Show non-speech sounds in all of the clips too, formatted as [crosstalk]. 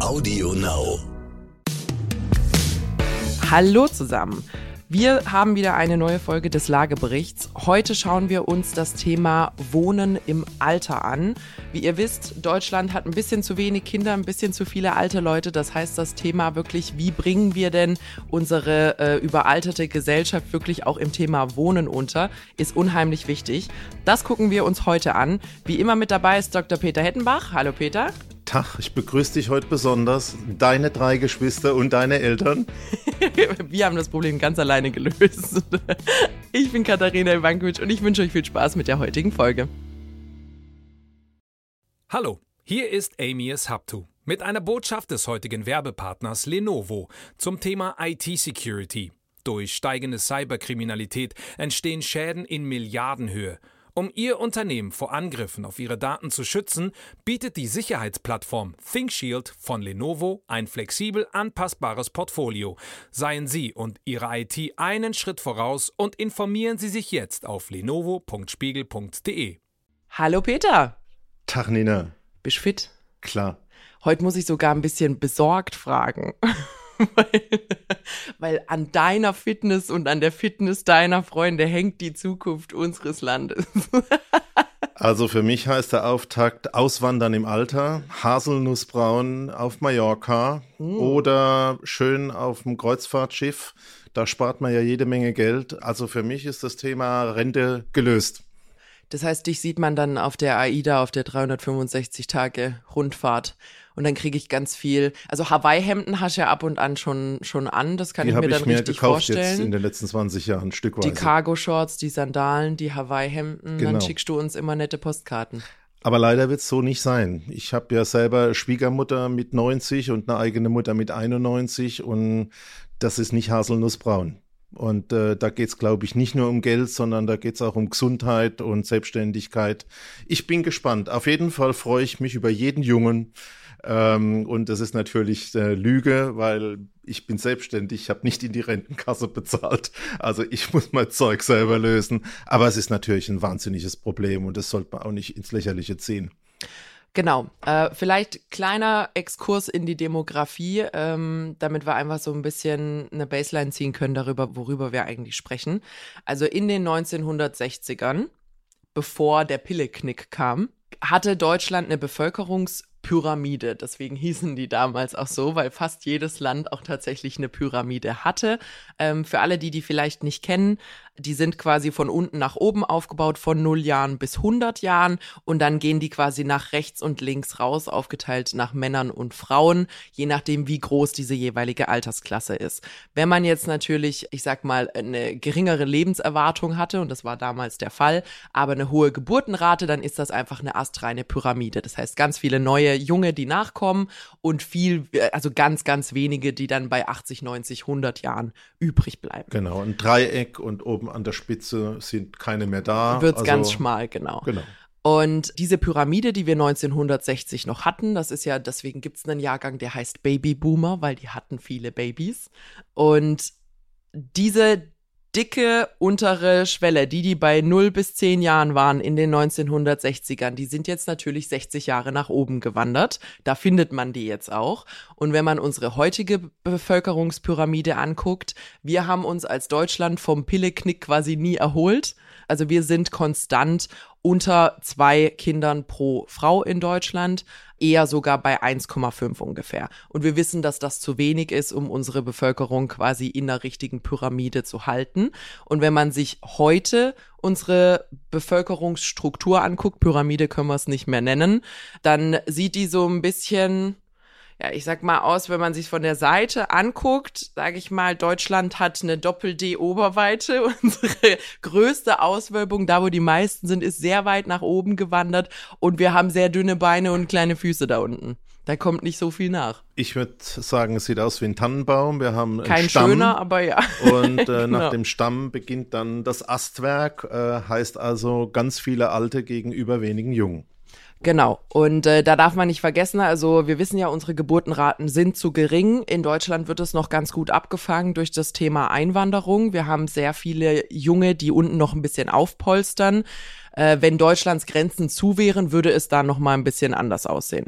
Audio Now. Hallo zusammen. Wir haben wieder eine neue Folge des Lageberichts. Heute schauen wir uns das Thema Wohnen im Alter an. Wie ihr wisst, Deutschland hat ein bisschen zu wenig Kinder, ein bisschen zu viele alte Leute. Das heißt, das Thema wirklich, wie bringen wir denn unsere äh, überalterte Gesellschaft wirklich auch im Thema Wohnen unter, ist unheimlich wichtig. Das gucken wir uns heute an. Wie immer mit dabei ist Dr. Peter Hettenbach. Hallo Peter. Tag, ich begrüße dich heute besonders, deine drei Geschwister und deine Eltern. [laughs] Wir haben das Problem ganz alleine gelöst. [laughs] Ich bin Katharina Ivankovic und ich wünsche euch viel Spaß mit der heutigen Folge. Hallo, hier ist Amias Haptu mit einer Botschaft des heutigen Werbepartners Lenovo zum Thema IT-Security. Durch steigende Cyberkriminalität entstehen Schäden in Milliardenhöhe. Um Ihr Unternehmen vor Angriffen auf Ihre Daten zu schützen, bietet die Sicherheitsplattform ThinkShield von Lenovo ein flexibel anpassbares Portfolio. Seien Sie und Ihre IT einen Schritt voraus und informieren Sie sich jetzt auf lenovo.spiegel.de. Hallo Peter. Tag Nina. Bist fit? Klar. Heute muss ich sogar ein bisschen besorgt fragen. Weil, [laughs] weil an deiner Fitness und an der Fitness deiner Freunde hängt die Zukunft unseres Landes. [laughs] Also für mich heißt der Auftakt Auswandern im Alter, Haselnussbraun auf Mallorca mm. oder schön auf dem Kreuzfahrtschiff. Da spart man ja jede Menge Geld. Also für mich ist das Thema Rente gelöst. Das heißt, dich sieht man dann auf der AIDA, auf der 365 Tage Rundfahrt und dann kriege ich ganz viel. Also Hawaii-Hemden hast du ja ab und an schon, schon an, das kann die ich mir dann ich mir richtig gekauft vorstellen. Jetzt in den letzten 20 Jahren stückweise. Die Cargo-Shorts, die Sandalen, die Hawaii-Hemden, Genau. dann schickst du uns immer nette Postkarten. Aber leider wird es so nicht sein. Ich habe ja selber Schwiegermutter mit 90 und eine eigene Mutter mit 91 und das ist nicht Haselnussbraun. Und äh, da geht es, glaube ich, nicht nur um Geld, sondern da geht es auch um Gesundheit und Selbstständigkeit. Ich bin gespannt. Auf jeden Fall freue ich mich über jeden Jungen. Ähm, und das ist natürlich äh, Lüge, weil ich bin selbstständig, ich habe nicht in die Rentenkasse bezahlt. Also ich muss mein Zeug selber lösen. Aber es ist natürlich ein wahnsinniges Problem und das sollte man auch nicht ins Lächerliche ziehen. Genau. Äh, vielleicht kleiner Exkurs in die Demografie, ähm, damit wir einfach so ein bisschen eine Baseline ziehen können darüber, worüber wir eigentlich sprechen. Also in den 1960ern, bevor der Pilleknick kam, hatte Deutschland eine Bevölkerungspyramide. Deswegen hießen die damals auch so, weil fast jedes Land auch tatsächlich eine Pyramide hatte. Ähm, für alle, die die vielleicht nicht kennen, die sind quasi von unten nach oben aufgebaut, von 0 Jahren bis 100 Jahren. Und dann gehen die quasi nach rechts und links raus, aufgeteilt nach Männern und Frauen, je nachdem, wie groß diese jeweilige Altersklasse ist. Wenn man jetzt natürlich, ich sag mal, eine geringere Lebenserwartung hatte, und das war damals der Fall, aber eine hohe Geburtenrate, dann ist das einfach eine astreine Pyramide. Das heißt, ganz viele neue Junge, die nachkommen und viel, also ganz, ganz wenige, die dann bei 80, 90, 100 Jahren übrig bleiben. Genau, ein Dreieck und oben an der Spitze sind keine mehr da. Wird's also, ganz schmal, genau. Genau. Und diese Pyramide, die wir 1960 noch hatten, das ist ja, deswegen gibt's einen Jahrgang, der heißt Babyboomer, weil die hatten viele Babys. Und diese dicke untere Schwelle, die die bei 0 bis 10 Jahren waren in den 1960ern, die sind jetzt natürlich 60 Jahre nach oben gewandert. Da findet man die jetzt auch. Und wenn man unsere heutige Bevölkerungspyramide anguckt, wir haben uns als Deutschland vom Pilleknick quasi nie erholt. Also wir sind konstant unter zwei Kindern pro Frau in Deutschland, eher sogar bei 1,5 ungefähr. Und wir wissen, dass das zu wenig ist, um unsere Bevölkerung quasi in der richtigen Pyramide zu halten. Und wenn man sich heute unsere Bevölkerungsstruktur anguckt, Pyramide können wir es nicht mehr nennen, dann sieht die so ein bisschen ja, ich sag mal aus, wenn man sich von der Seite anguckt, sage ich mal, Deutschland hat eine Doppel-D-Oberweite. [laughs] Unsere größte Auswölbung, da wo die meisten sind, ist sehr weit nach oben gewandert und wir haben sehr dünne Beine und kleine Füße da unten. Da kommt nicht so viel nach. Ich würde sagen, es sieht aus wie ein Tannenbaum. Wir haben einen Kein Stamm. schöner, aber ja. Und äh, [laughs] nach Genau. dem Stamm beginnt dann das Astwerk, äh, heißt also ganz viele Alte gegenüber wenigen Jungen. Genau. Und äh, da darf man nicht vergessen, also wir wissen ja, unsere Geburtenraten sind zu gering. In Deutschland wird es noch ganz gut abgefangen durch das Thema Einwanderung. Wir haben sehr viele Junge, die unten noch ein bisschen aufpolstern. Äh, wenn Deutschlands Grenzen zu wären, würde es da noch mal ein bisschen anders aussehen.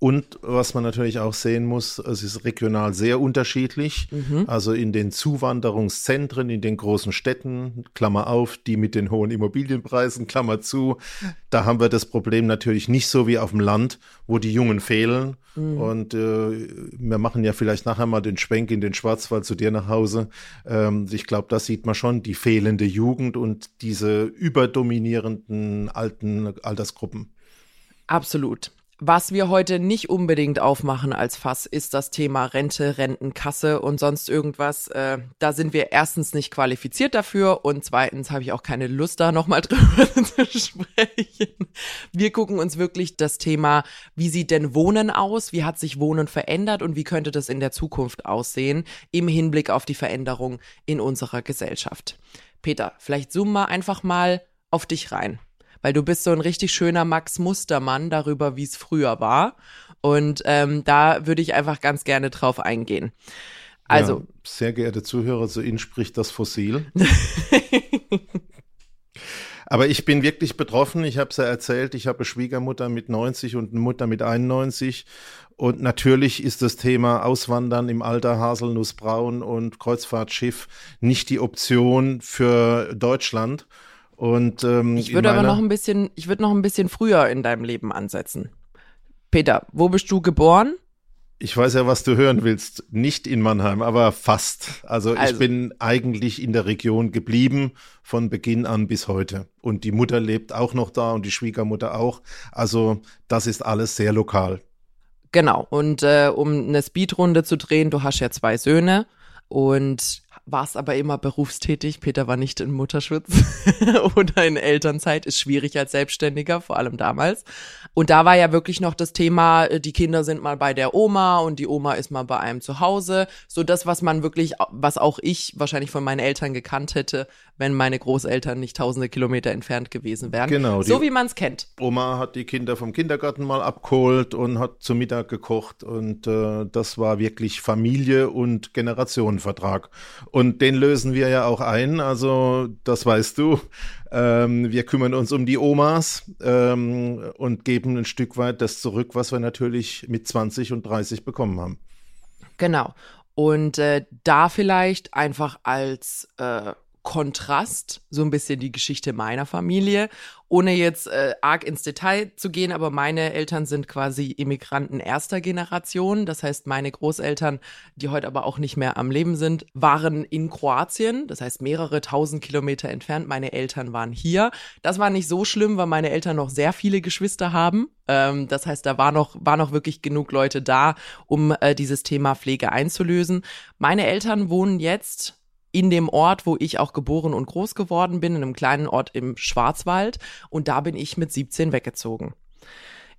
Und was man natürlich auch sehen muss, es ist regional sehr unterschiedlich. Mhm. Also in den Zuwanderungszentren, in den großen Städten, Klammer auf, die mit den hohen Immobilienpreisen, Klammer zu, da haben wir das Problem natürlich nicht so wie auf dem Land, wo die Jungen fehlen. Mhm. Und äh, wir machen ja vielleicht nachher mal den Schwenk in den Schwarzwald zu dir nach Hause. Ähm, ich glaube, da sieht man schon die fehlende Jugend und diese überdominierenden alten Altersgruppen. Absolut. Was wir heute nicht unbedingt aufmachen als Fass, ist das Thema Rente, Rentenkasse und sonst irgendwas. Äh, da sind wir erstens nicht qualifiziert dafür und zweitens habe ich auch keine Lust, da nochmal [laughs] drüber zu sprechen. Wir gucken uns wirklich das Thema, wie sieht denn Wohnen aus? Wie hat sich Wohnen verändert und wie könnte das in der Zukunft aussehen im Hinblick auf die Veränderung in unserer Gesellschaft? Peter, vielleicht zoomen wir einfach mal auf dich rein weil du bist so ein richtig schöner Max Mustermann darüber, wie es früher war. Und ähm, da würde ich einfach ganz gerne drauf eingehen. Also. Ja, sehr geehrte Zuhörer, so Ihnen spricht das Fossil. [laughs] Aber ich bin wirklich betroffen. Ich habe es ja erzählt, ich habe eine Schwiegermutter mit 90 und eine Mutter mit 91. Und natürlich ist das Thema Auswandern im Alter Haselnussbraun und Kreuzfahrtschiff nicht die Option für Deutschland. Und ähm, ich würde aber noch ein bisschen, ich würde noch ein bisschen früher in deinem Leben ansetzen. Peter, wo bist du geboren? Ich weiß ja, was du hören willst. Nicht in Mannheim, aber fast. Also, also, ich bin eigentlich in der Region geblieben von Beginn an bis heute. Und die Mutter lebt auch noch da und die Schwiegermutter auch. Also das ist alles sehr lokal. Genau. Und äh, um eine Speedrunde zu drehen, du hast ja zwei Söhne und warst aber immer berufstätig. Peter war nicht in Mutterschutz [laughs] oder in Elternzeit. Ist schwierig als Selbstständiger, vor allem damals. Und da war ja wirklich noch das Thema, äh, die Kinder sind mal bei der Oma und die Oma ist mal bei einem zu Hause. So das, was man wirklich, was auch ich wahrscheinlich von meinen Eltern gekannt hätte, wenn meine Großeltern nicht tausende Kilometer entfernt gewesen wären. Genau. So wie man es kennt. Oma hat die Kinder vom Kindergarten mal abgeholt und hat zu Mittag gekocht und äh, das war wirklich Familie und Generationenvertrag. Und den lösen wir ja auch ein. Also, das weißt du. Ähm, wir kümmern uns um die Omas ähm, und geben ein Stück weit das zurück, was wir natürlich mit 20 und 30 bekommen haben. Genau. Und äh, da vielleicht einfach als äh, Kontrast so ein bisschen die Geschichte meiner Familie, ohne jetzt äh, arg ins Detail zu gehen, aber meine Eltern sind quasi Immigranten erster Generation. Das heißt, meine Großeltern, die heute aber auch nicht mehr am Leben sind, waren in Kroatien, das heißt mehrere tausend Kilometer entfernt. Meine Eltern waren hier. Das war nicht so schlimm, weil meine Eltern noch sehr viele Geschwister haben. Ähm, das heißt, da war noch, war noch wirklich genug Leute da, um äh, dieses Thema Pflege einzulösen. Meine Eltern wohnen jetzt in dem Ort, wo ich auch geboren und groß geworden bin, in einem kleinen Ort im Schwarzwald. Und da bin ich mit 17 weggezogen.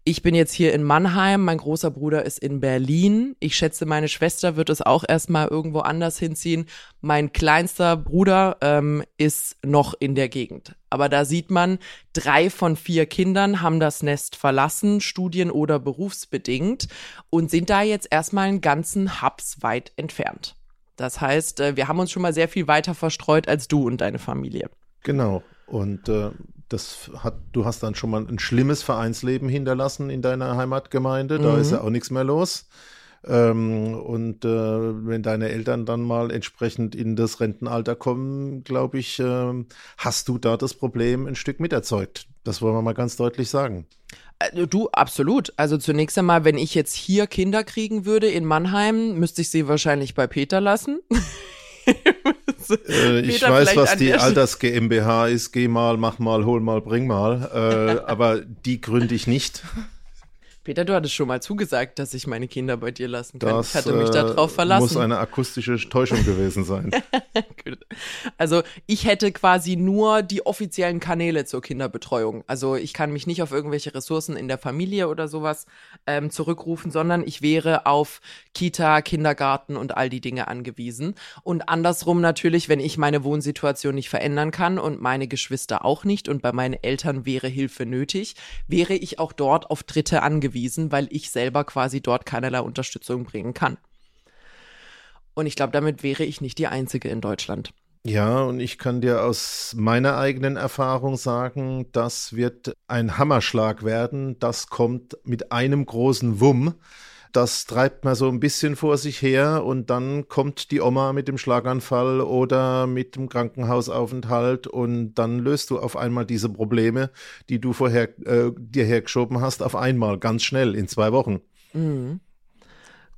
Ich bin jetzt hier in Mannheim, mein großer Bruder ist in Berlin. Ich schätze, meine Schwester wird es auch erstmal irgendwo anders hinziehen. Mein kleinster Bruder ähm, ist noch in der Gegend. Aber da sieht man, drei von vier Kindern haben das Nest verlassen, studien- oder berufsbedingt, und sind da jetzt erstmal einen ganzen Hubs weit entfernt. Das heißt, äh, wir haben uns schon mal sehr viel weiter verstreut als du und deine Familie. Genau. Und äh, das hat, du hast dann schon mal ein schlimmes Vereinsleben hinterlassen in deiner Heimatgemeinde. Da mhm. ist ja auch nichts mehr los. Ähm, und äh, wenn deine Eltern dann mal entsprechend in das Rentenalter kommen, glaube ich, äh, hast du da das Problem ein Stück miterzeugt. Das wollen wir mal ganz deutlich sagen. Äh, du, absolut. Also zunächst einmal, wenn ich jetzt hier Kinder kriegen würde in Mannheim, müsste ich sie wahrscheinlich bei Peter lassen. [laughs] äh, ich weiß, was die Alters GmbH ist. Geh mal, mach mal, hol mal, bring mal. Äh, aber die gründe ich nicht. Peter, du hattest schon mal zugesagt, dass ich meine Kinder bei dir lassen kann. Das, ich hatte mich äh, darauf verlassen. Muss eine akustische Täuschung gewesen sein. [laughs] also ich hätte quasi nur die offiziellen Kanäle zur Kinderbetreuung. Also ich kann mich nicht auf irgendwelche Ressourcen in der Familie oder sowas ähm, zurückrufen, sondern ich wäre auf Kita, Kindergarten und all die Dinge angewiesen. Und andersrum natürlich, wenn ich meine Wohnsituation nicht verändern kann und meine Geschwister auch nicht und bei meinen Eltern wäre Hilfe nötig, wäre ich auch dort auf Dritte angewiesen angewiesen, weil ich selber quasi dort keinerlei Unterstützung bringen kann. Und ich glaube, damit wäre ich nicht die Einzige in Deutschland. Ja, und ich kann dir aus meiner eigenen Erfahrung sagen, das wird ein Hammerschlag werden. Das kommt mit einem großen Wumm. Das treibt man so ein bisschen vor sich her und dann kommt die Oma mit dem Schlaganfall oder mit dem Krankenhausaufenthalt und dann löst du auf einmal diese Probleme, die du vorher äh, dir hergeschoben hast, auf einmal, ganz schnell, in zwei Wochen. Mhm.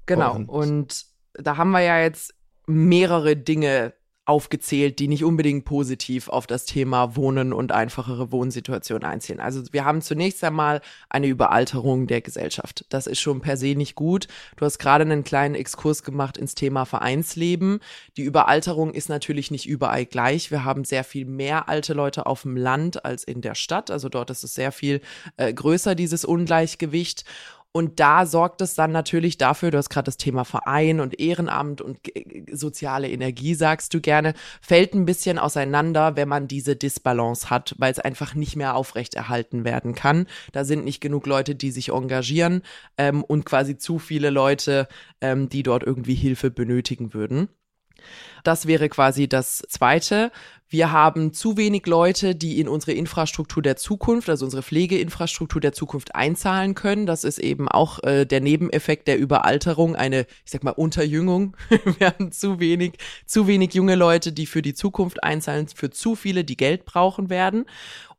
Genau. Und, und da haben wir ja jetzt mehrere Dinge aufgezählt, die nicht unbedingt positiv auf das Thema Wohnen und einfachere Wohnsituation einziehen. Also wir haben zunächst einmal eine Überalterung der Gesellschaft. Das ist schon per se nicht gut. Du hast gerade einen kleinen Exkurs gemacht ins Thema Vereinsleben. Die Überalterung ist natürlich nicht überall gleich. Wir haben sehr viel mehr alte Leute auf dem Land als in der Stadt. Also dort ist es sehr viel äh, größer, dieses Ungleichgewicht. Und da sorgt es dann natürlich dafür, du hast gerade das Thema Verein und Ehrenamt und soziale Energie, sagst du gerne, fällt ein bisschen auseinander, wenn man diese Disbalance hat, weil es einfach nicht mehr aufrechterhalten werden kann. Da sind nicht genug Leute, die sich engagieren ähm, und quasi zu viele Leute, ähm, die dort irgendwie Hilfe benötigen würden. Das wäre quasi das Zweite. Wir haben zu wenig Leute, die in unsere Infrastruktur der Zukunft, also unsere Pflegeinfrastruktur der Zukunft einzahlen können. Das ist eben auch äh, der Nebeneffekt der Überalterung, eine, ich sag mal, Unterjüngung. [laughs] Wir haben zu wenig, zu wenig junge Leute, die für die Zukunft einzahlen, für zu viele, die Geld brauchen werden.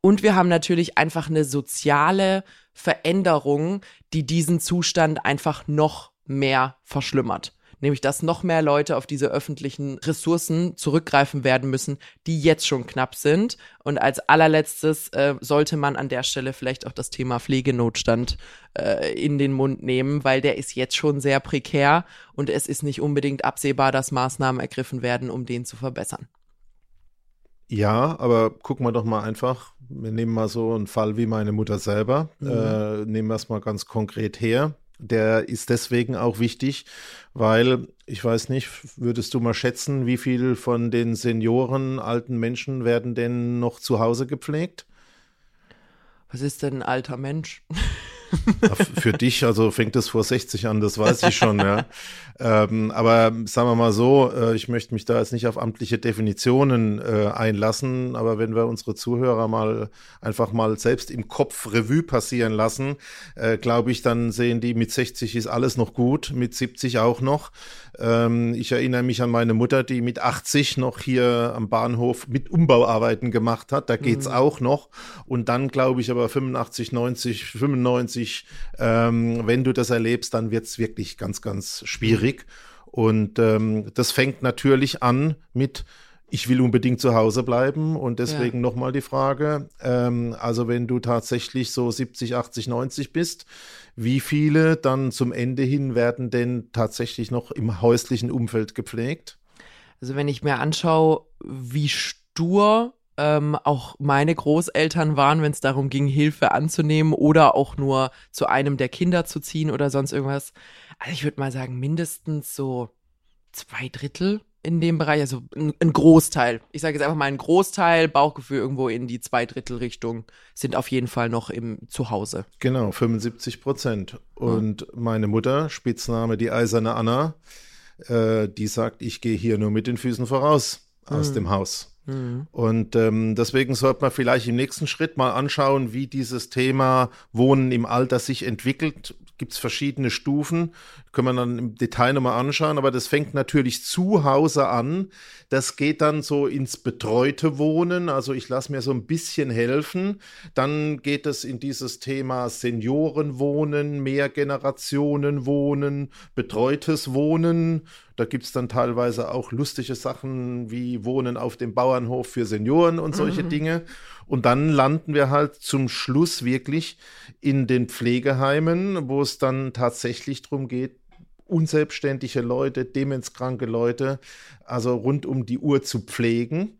Und wir haben natürlich einfach eine soziale Veränderung, die diesen Zustand einfach noch mehr verschlimmert nämlich dass noch mehr Leute auf diese öffentlichen Ressourcen zurückgreifen werden müssen, die jetzt schon knapp sind. Und als allerletztes äh, sollte man an der Stelle vielleicht auch das Thema Pflegenotstand äh, in den Mund nehmen, weil der ist jetzt schon sehr prekär und es ist nicht unbedingt absehbar, dass Maßnahmen ergriffen werden, um den zu verbessern. Ja, aber gucken wir doch mal einfach. Wir nehmen mal so einen Fall wie meine Mutter selber. Mhm. Äh, nehmen wir es mal ganz konkret her. Der ist deswegen auch wichtig, weil ich weiß nicht, würdest du mal schätzen, wie viel von den Senioren, alten Menschen werden denn noch zu Hause gepflegt? Was ist denn ein alter Mensch? [laughs] Für dich, also fängt es vor 60 an, das weiß ich schon, ja. [laughs] Ähm, aber sagen wir mal so, äh, ich möchte mich da jetzt nicht auf amtliche Definitionen äh, einlassen, aber wenn wir unsere Zuhörer mal einfach mal selbst im Kopf Revue passieren lassen, äh, glaube ich, dann sehen die, mit 60 ist alles noch gut, mit 70 auch noch. Ähm, ich erinnere mich an meine Mutter, die mit 80 noch hier am Bahnhof mit Umbauarbeiten gemacht hat. Da geht's mhm. auch noch. Und dann glaube ich aber 85, 90, 95, ähm, wenn du das erlebst, dann wird's wirklich ganz, ganz schwierig. Und ähm, das fängt natürlich an mit ich will unbedingt zu Hause bleiben und deswegen ja. nochmal die Frage, ähm, also wenn du tatsächlich so 70, 80, 90 bist, wie viele dann zum Ende hin werden denn tatsächlich noch im häuslichen Umfeld gepflegt? Also wenn ich mir anschaue, wie stur ähm, auch meine Großeltern waren, wenn es darum ging, Hilfe anzunehmen oder auch nur zu einem der Kinder zu ziehen oder sonst irgendwas. Also ich würde mal sagen, mindestens so zwei Drittel in dem Bereich, also ein, ein Großteil. Ich sage jetzt einfach mal ein Großteil, Bauchgefühl irgendwo in die Zweidrittelrichtung, sind auf jeden Fall noch im Zuhause. Genau, 75 Prozent. Und ja. meine Mutter, Spitzname die Eiserne Anna, äh, die sagt, ich gehe hier nur mit den Füßen voraus aus mhm. dem Haus. Mhm. Und ähm, deswegen sollte man vielleicht im nächsten Schritt mal anschauen, wie dieses Thema Wohnen im Alter sich entwickelt gibt es verschiedene Stufen, können wir dann im Detail nochmal anschauen, aber das fängt natürlich zu Hause an. Das geht dann so ins betreute Wohnen, also ich lasse mir so ein bisschen helfen. Dann geht es in dieses Thema Seniorenwohnen, Mehrgenerationenwohnen, betreutes Wohnen. Da gibt es dann teilweise auch lustige Sachen wie Wohnen auf dem Bauernhof für Senioren und solche mhm. Dinge. Und dann landen wir halt zum Schluss wirklich in den Pflegeheimen, wo es dann tatsächlich darum geht, unselbstständige Leute, demenzkranke Leute, also rund um die Uhr zu pflegen.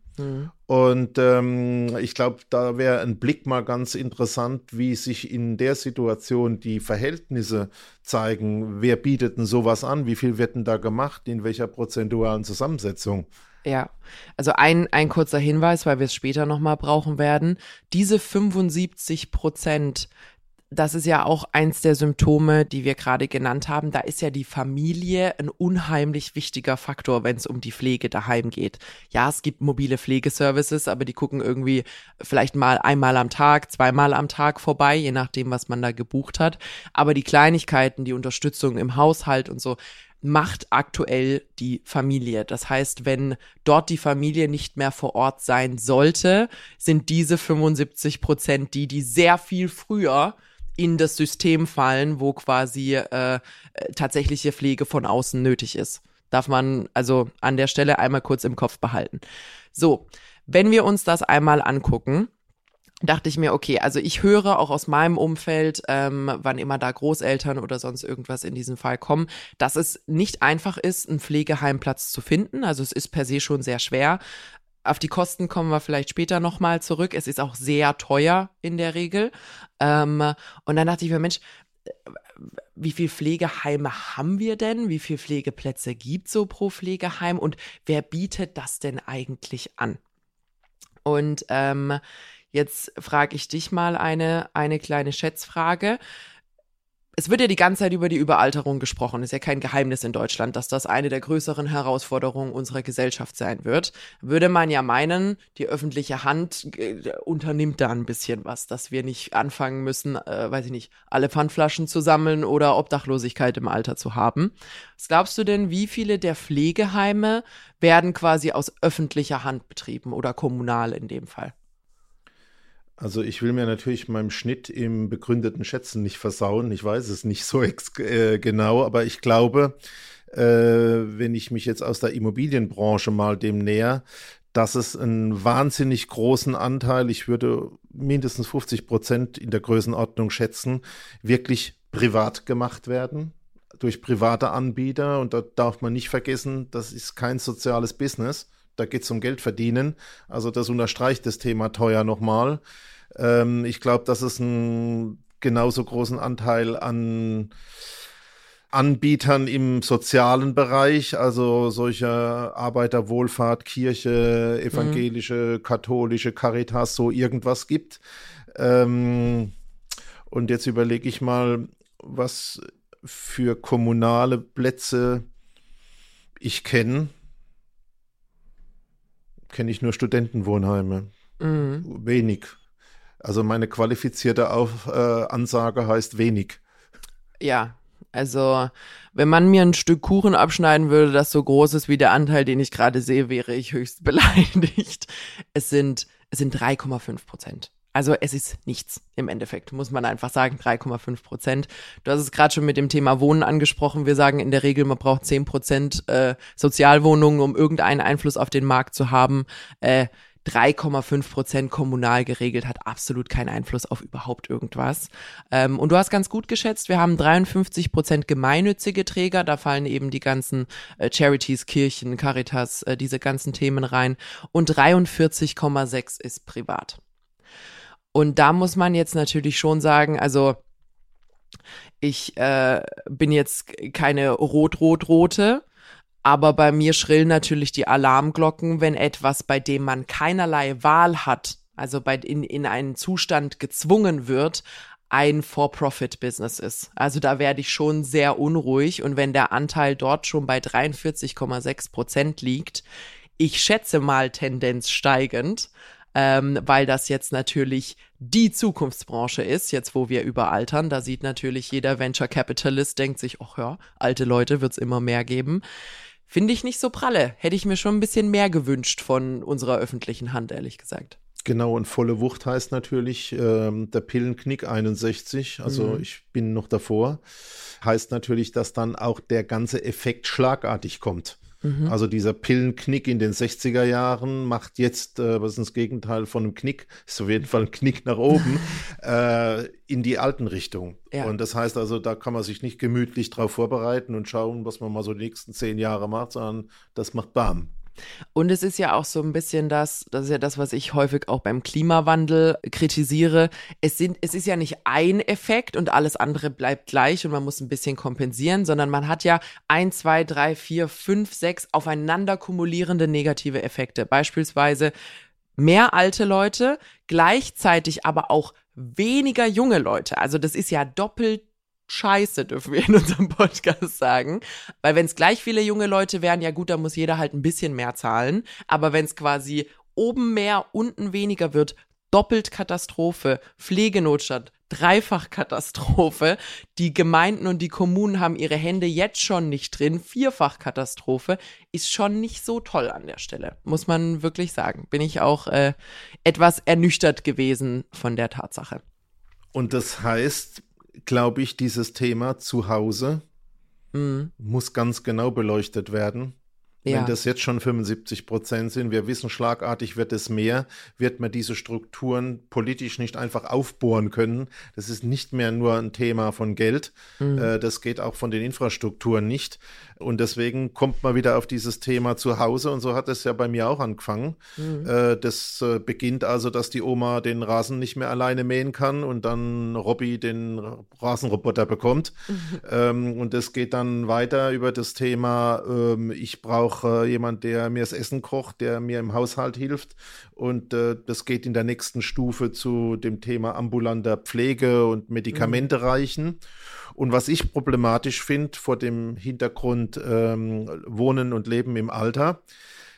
Und ähm, ich glaube, da wäre ein Blick mal ganz interessant, wie sich in der Situation die Verhältnisse zeigen. Wer bietet denn sowas an? Wie viel wird denn da gemacht? In welcher prozentualen Zusammensetzung? Ja, also ein, ein kurzer Hinweis, weil wir es später nochmal brauchen werden. Diese 75 Prozent das ist ja auch eins der Symptome, die wir gerade genannt haben. Da ist ja die Familie ein unheimlich wichtiger Faktor, wenn es um die Pflege daheim geht. Ja, es gibt mobile Pflegeservices, aber die gucken irgendwie vielleicht mal einmal am Tag, zweimal am Tag vorbei, je nachdem, was man da gebucht hat. Aber die Kleinigkeiten, die Unterstützung im Haushalt und so, macht aktuell die Familie. Das heißt, wenn dort die Familie nicht mehr vor Ort sein sollte, sind diese 75 Prozent die, die sehr viel früher in das System fallen, wo quasi äh, tatsächliche Pflege von außen nötig ist. Darf man also an der Stelle einmal kurz im Kopf behalten. So, wenn wir uns das einmal angucken, dachte ich mir, okay, also ich höre auch aus meinem Umfeld, ähm, wann immer da Großeltern oder sonst irgendwas in diesem Fall kommen, dass es nicht einfach ist, einen Pflegeheimplatz zu finden. Also es ist per se schon sehr schwer. Auf die Kosten kommen wir vielleicht später nochmal zurück. Es ist auch sehr teuer in der Regel. Ähm, und dann dachte ich mir, Mensch, wie viel Pflegeheime haben wir denn? Wie viel Pflegeplätze gibt so pro Pflegeheim? Und wer bietet das denn eigentlich an? Und ähm, jetzt frage ich dich mal eine, eine kleine Schätzfrage es wird ja die ganze Zeit über die Überalterung gesprochen. Ist ja kein Geheimnis in Deutschland, dass das eine der größeren Herausforderungen unserer Gesellschaft sein wird. Würde man ja meinen, die öffentliche Hand äh, unternimmt da ein bisschen was, dass wir nicht anfangen müssen, äh, weiß ich nicht, alle Pfandflaschen zu sammeln oder Obdachlosigkeit im Alter zu haben. Was glaubst du denn, wie viele der Pflegeheime werden quasi aus öffentlicher Hand betrieben oder kommunal in dem Fall? Also ich will mir natürlich meinem Schnitt im begründeten Schätzen nicht versauen. Ich weiß es nicht so äh, genau, aber ich glaube, äh, wenn ich mich jetzt aus der Immobilienbranche mal dem näher, dass es einen wahnsinnig großen Anteil, ich würde mindestens 50 Prozent in der Größenordnung schätzen, wirklich privat gemacht werden durch private Anbieter. Und da darf man nicht vergessen, das ist kein soziales Business da geht es um Geld verdienen. Also das unterstreicht das Thema teuer nochmal. Ähm, ich glaube, dass es einen genauso großen Anteil an Anbietern im sozialen Bereich, also solche Arbeiterwohlfahrt, Kirche, evangelische, mhm. katholische Caritas, so irgendwas gibt. Ähm, und jetzt überlege ich mal, was für kommunale Plätze ich kenne kenne ich nur Studentenwohnheime. Mhm. Wenig. Also meine qualifizierte Auf, äh, Ansage heißt wenig. Ja, also wenn man mir ein Stück Kuchen abschneiden würde, das so groß ist wie der Anteil, den ich gerade sehe, wäre ich höchst [laughs] beleidigt. Es sind, es sind 3,5 Prozent. Also es ist nichts im Endeffekt, muss man einfach sagen, 3,5 Prozent. Du hast es gerade schon mit dem Thema Wohnen angesprochen. Wir sagen in der Regel, man braucht 10 Prozent äh, Sozialwohnungen, um irgendeinen Einfluss auf den Markt zu haben. Äh, 3,5 Prozent kommunal geregelt hat absolut keinen Einfluss auf überhaupt irgendwas. Ähm, und du hast ganz gut geschätzt, wir haben 53 Prozent gemeinnützige Träger, da fallen eben die ganzen äh, Charities, Kirchen, Caritas, äh, diese ganzen Themen rein. Und 43,6 ist privat. Und da muss man jetzt natürlich schon sagen, also ich äh, bin jetzt keine rot-rot-rote, aber bei mir schrillen natürlich die Alarmglocken, wenn etwas, bei dem man keinerlei Wahl hat, also bei, in, in einen Zustand gezwungen wird, ein For-Profit-Business ist. Also da werde ich schon sehr unruhig und wenn der Anteil dort schon bei 43,6 Prozent liegt, ich schätze mal Tendenz steigend, ähm, weil das jetzt natürlich die Zukunftsbranche ist, jetzt wo wir überaltern. Da sieht natürlich jeder Venture Capitalist, denkt sich, ach ja, alte Leute wird's immer mehr geben. Finde ich nicht so pralle. Hätte ich mir schon ein bisschen mehr gewünscht von unserer öffentlichen Hand, ehrlich gesagt. Genau, und volle Wucht heißt natürlich ähm, der Pillenknick 61, also mhm. ich bin noch davor, heißt natürlich, dass dann auch der ganze Effekt schlagartig kommt. Mhm. Also dieser Pillenknick in den 60er Jahren macht jetzt, äh, was ist das Gegenteil von einem Knick, ist auf jeden Fall ein Knick nach oben, [laughs] äh, in die alten Richtung. Ja. Und das heißt also, da kann man sich nicht gemütlich drauf vorbereiten und schauen, was man mal so die nächsten zehn Jahre macht, sondern das macht Bam. Und es ist ja auch so ein bisschen das, das ist ja das, was ich häufig auch beim Klimawandel kritisiere. Es sind, es ist ja nicht ein Effekt und alles andere bleibt gleich und man muss ein bisschen kompensieren, sondern man hat ja ein, zwei, drei, vier, fünf, sechs aufeinander kumulierende negative Effekte. Beispielsweise mehr alte Leute, gleichzeitig aber auch weniger junge Leute. Also das ist ja doppelt scheiße, dürfen wir in unserem Podcast sagen. Weil wenn es gleich viele junge Leute wären, ja gut, da muss jeder halt ein bisschen mehr zahlen. Aber wenn es quasi oben mehr, unten weniger wird, doppelt Katastrophe, Pflegenotstand, dreifach Katastrophe. Die Gemeinden und die Kommunen haben ihre Hände jetzt schon nicht drin. Vierfach Katastrophe ist schon nicht so toll an der Stelle, muss man wirklich sagen. Bin ich auch äh, etwas ernüchtert gewesen von der Tatsache. Und das heißt, glaube ich, dieses Thema zu Hause Mhm. muss ganz genau beleuchtet werden. Ja. Wenn das jetzt schon 75 Prozent sind, wir wissen, schlagartig wird es mehr, wird man diese Strukturen politisch nicht einfach aufbohren können. Das ist nicht mehr nur ein Thema von Geld, Mhm. äh, das geht auch von den Infrastrukturen nicht. Und deswegen kommt man wieder auf dieses Thema zu Hause und so hat es ja bei mir auch angefangen. Mhm. Äh, das äh, beginnt also, dass die Oma den Rasen nicht mehr alleine mähen kann und dann Robby den Rasenroboter bekommt. [laughs] Ähm, und es geht dann weiter über das Thema, ähm, ich brauche äh, jemand, der mir das Essen kocht, der mir im Haushalt hilft. Und äh, das geht in der nächsten Stufe zu dem Thema ambulanter Pflege und Medikamente reichen. Und was ich problematisch finde vor dem Hintergrund ähm, Wohnen und Leben im Alter,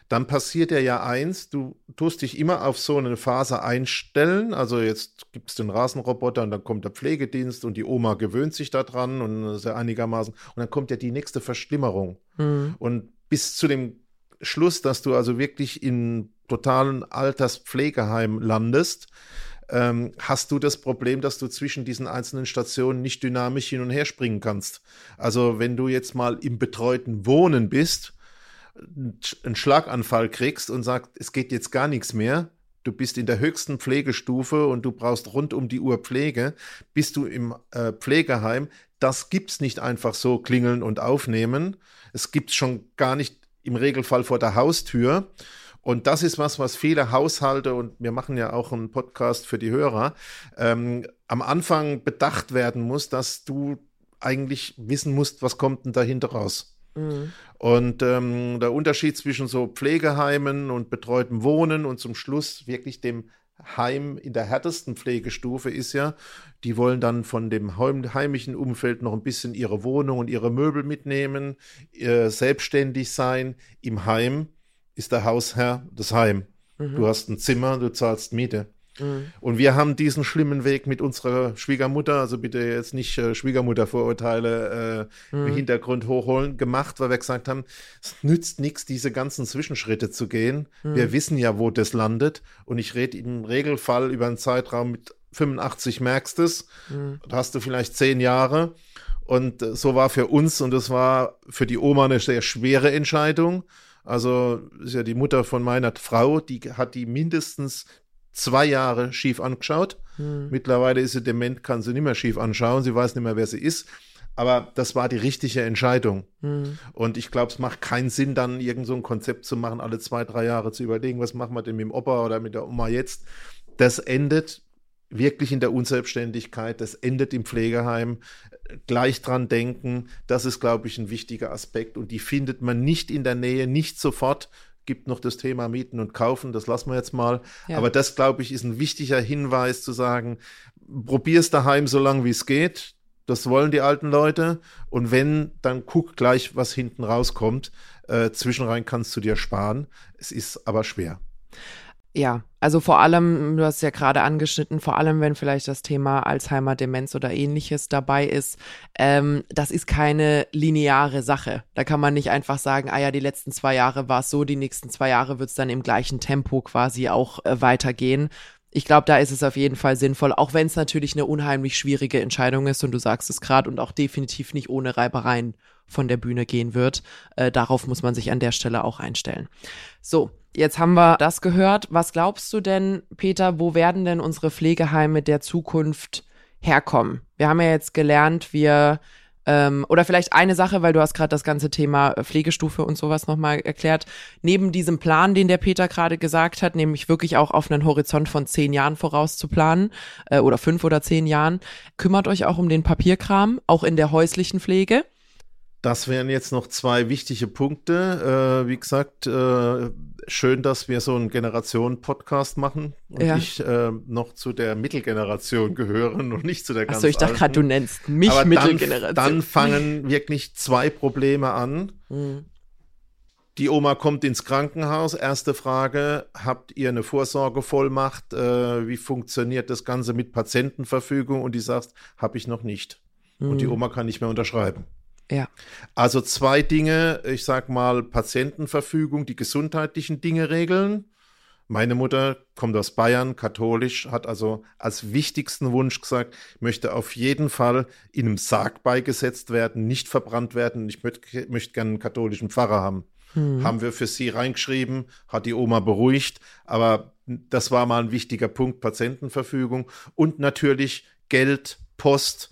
dann passiert ja ja eins, du tust dich immer auf so eine Phase einstellen. Also jetzt gibt es den Rasenroboter und dann kommt der Pflegedienst und die Oma gewöhnt sich daran und ist ja einigermaßen. Und dann kommt ja die nächste Verschlimmerung. Mhm. Und bis zu dem Schluss, dass du also wirklich in totalen Alterspflegeheim landest, ähm, hast du das Problem, dass du zwischen diesen einzelnen Stationen nicht dynamisch hin und her springen kannst. Also wenn du jetzt mal im betreuten Wohnen bist, einen Schlaganfall kriegst und sagst, es geht jetzt gar nichts mehr, du bist in der höchsten Pflegestufe und du brauchst rund um die Uhr Pflege, bist du im äh, Pflegeheim, das gibt's nicht einfach so klingeln und aufnehmen. Es gibt's schon gar nicht im Regelfall vor der Haustür. Und das ist was, was viele Haushalte, und wir machen ja auch einen Podcast für die Hörer, ähm, am Anfang bedacht werden muss, dass du eigentlich wissen musst, was kommt denn dahinter raus. Mhm. Und ähm, der Unterschied zwischen so Pflegeheimen und betreutem Wohnen und zum Schluss wirklich dem Heim in der härtesten Pflegestufe ist ja, die wollen dann von dem heim heimischen Umfeld noch ein bisschen ihre Wohnung und ihre Möbel mitnehmen, äh, selbstständig sein. Im Heim ist der Hausherr das Heim. Du hast ein Zimmer, du zahlst Miete. Mhm. Und wir haben diesen schlimmen Weg mit unserer Schwiegermutter, also bitte jetzt nicht äh, Schwiegermuttervorurteile äh, im Hintergrund hochholen, gemacht, weil wir gesagt haben, es nützt nichts, diese ganzen Zwischenschritte zu gehen. Wir wissen ja, wo das landet. Und ich rede im Regelfall über einen Zeitraum mit 85 merkst es, da hast du vielleicht zehn Jahre. Und äh, so war für uns und das war für die Oma eine sehr schwere Entscheidung. Also ist ja die Mutter von meiner Frau, die hat die mindestens zwei Jahre schief angeschaut. Mittlerweile ist sie dement, kann sie nicht mehr schief anschauen, sie weiß nicht mehr, wer sie ist. Aber das war die richtige Entscheidung. Und ich glaube, es macht keinen Sinn, dann irgend so ein Konzept zu machen, alle zwei, drei Jahre zu überlegen, was machen wir denn mit dem Opa oder mit der Oma jetzt. Das endet wirklich in der Unselbstständigkeit, das endet im Pflegeheim. Gleich dran denken, das ist, glaube ich, ein wichtiger Aspekt. Und die findet man nicht in der Nähe, nicht sofort. Gibt noch das Thema Mieten und Kaufen, das lassen wir jetzt mal. Ja. Aber das, glaube ich, ist ein wichtiger Hinweis zu sagen, probier's daheim so lange wie es geht. Das wollen die alten Leute. Und wenn, dann guck gleich, was hinten rauskommt. Äh, zwischenrein kannst du dir sparen. Es ist aber schwer. Ja, also vor allem, du hast ja gerade angeschnitten, vor allem wenn vielleicht das Thema Alzheimer, Demenz oder ähnliches dabei ist, ähm, das ist keine lineare Sache. Da kann man nicht einfach sagen, ah ja, die letzten zwei Jahre war es so, die nächsten zwei Jahre wird es dann im gleichen Tempo quasi auch äh, weitergehen. Ich glaube, da ist es auf jeden Fall sinnvoll, auch wenn es natürlich eine unheimlich schwierige Entscheidung ist und du sagst es gerade und auch definitiv nicht ohne Reibereien von der Bühne gehen wird. Äh, darauf muss man sich an der Stelle auch einstellen. So, jetzt haben wir das gehört. Was glaubst du denn, Peter, wo werden denn unsere Pflegeheime der Zukunft herkommen? Wir haben ja jetzt gelernt, wir ähm, oder vielleicht eine Sache, weil du hast gerade das ganze Thema äh, Pflegestufe und sowas nochmal erklärt. Neben diesem Plan, den der Peter gerade gesagt hat, nämlich wirklich auch auf einen Horizont von zehn Jahren voraus zu planen äh, oder fünf oder zehn Jahren, kümmert euch auch um den Papierkram, auch in der häuslichen Pflege. Das wären jetzt noch zwei wichtige Punkte. Äh, wie gesagt, äh, schön, dass wir so einen Generation-Podcast machen und Ja. ich äh, noch zu der Mittelgeneration gehöre und nicht zu der ganz Achso, ich dachte gerade, du nennst mich Aber Mittelgeneration. Dann, dann fangen wirklich zwei Probleme an. Mhm. Die Oma kommt ins Krankenhaus. Erste Frage: Habt ihr eine Vorsorgevollmacht? Äh, wie funktioniert das Ganze mit Patientenverfügung? Und die sagst, habe ich noch nicht. Und die Mhm. Oma kann nicht mehr unterschreiben. Ja. Also zwei Dinge, ich sag mal Patientenverfügung, die gesundheitlichen Dinge regeln. Meine Mutter kommt aus Bayern, katholisch, hat also als wichtigsten Wunsch gesagt, möchte auf jeden Fall in einem Sarg beigesetzt werden, nicht verbrannt werden. Ich möchte, möchte gerne einen katholischen Pfarrer haben. Mhm. Haben wir für sie reingeschrieben, hat die Oma beruhigt, aber das war mal ein wichtiger Punkt, Patientenverfügung und natürlich Geld, Post,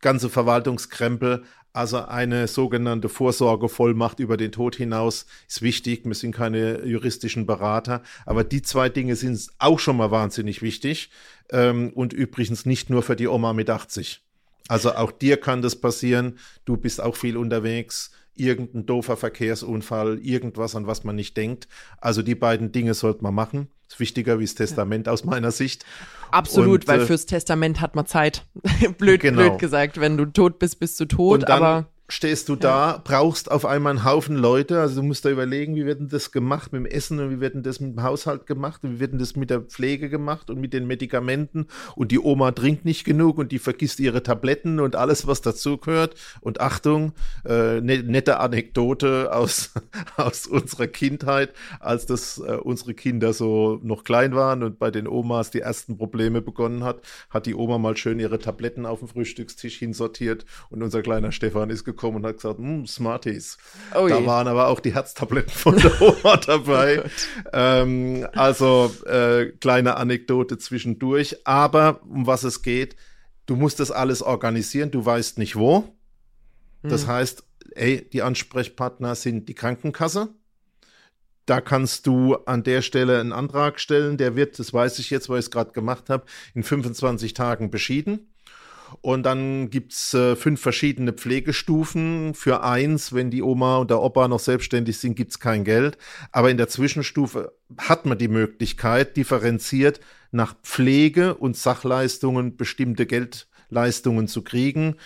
ganze Verwaltungskrempel, also eine sogenannte Vorsorgevollmacht über den Tod hinaus ist wichtig. Wir sind keine juristischen Berater, aber die zwei Dinge sind auch schon mal wahnsinnig wichtig ähm, und übrigens nicht nur für die Oma mit 80. Also auch dir kann das passieren. Du bist auch viel unterwegs. Irgendein doofer Verkehrsunfall, irgendwas, an was man nicht denkt. Also die beiden Dinge sollte man machen. Ist wichtiger wie das Testament aus meiner Sicht. Absolut, Und, weil äh, fürs Testament hat man Zeit. [laughs] blöd, Genau. blöd gesagt. Wenn du tot bist, bist du tot, dann aber stehst du da, brauchst auf einmal einen Haufen Leute. Also du musst da überlegen, wie wird denn das gemacht mit dem Essen und wie wird denn das mit dem Haushalt gemacht und wie wird denn das mit der Pflege gemacht und mit den Medikamenten. Und die Oma trinkt nicht genug und die vergisst ihre Tabletten und alles, was dazugehört. Und Achtung, äh, ne, nette Anekdote aus, [laughs] aus unserer Kindheit, als das äh, unsere Kinder so noch klein waren und bei den Omas die ersten Probleme begonnen hat, hat die Oma mal schön ihre Tabletten auf dem Frühstückstisch hinsortiert und unser kleiner Stefan ist gekommen und hat gesagt, "Mm, Smarties. Oh da waren aber auch die Herztabletten von der Oma [laughs] dabei. ähm, also äh, kleine Anekdote zwischendurch. Aber um was es geht, du musst das alles organisieren, du weißt nicht wo. Das Mhm. heißt, ey, die Ansprechpartner sind die Krankenkasse. Da kannst du an der Stelle einen Antrag stellen. Der wird, das weiß ich jetzt, weil ich es gerade gemacht habe, in 25 Tagen beschieden. Und dann gibt's äh, fünf verschiedene Pflegestufen. Für eins, wenn die Oma und der Opa noch selbstständig sind, gibt's kein Geld. Aber in der Zwischenstufe hat man die Möglichkeit, differenziert nach Pflege und Sachleistungen bestimmte Geldleistungen zu kriegen.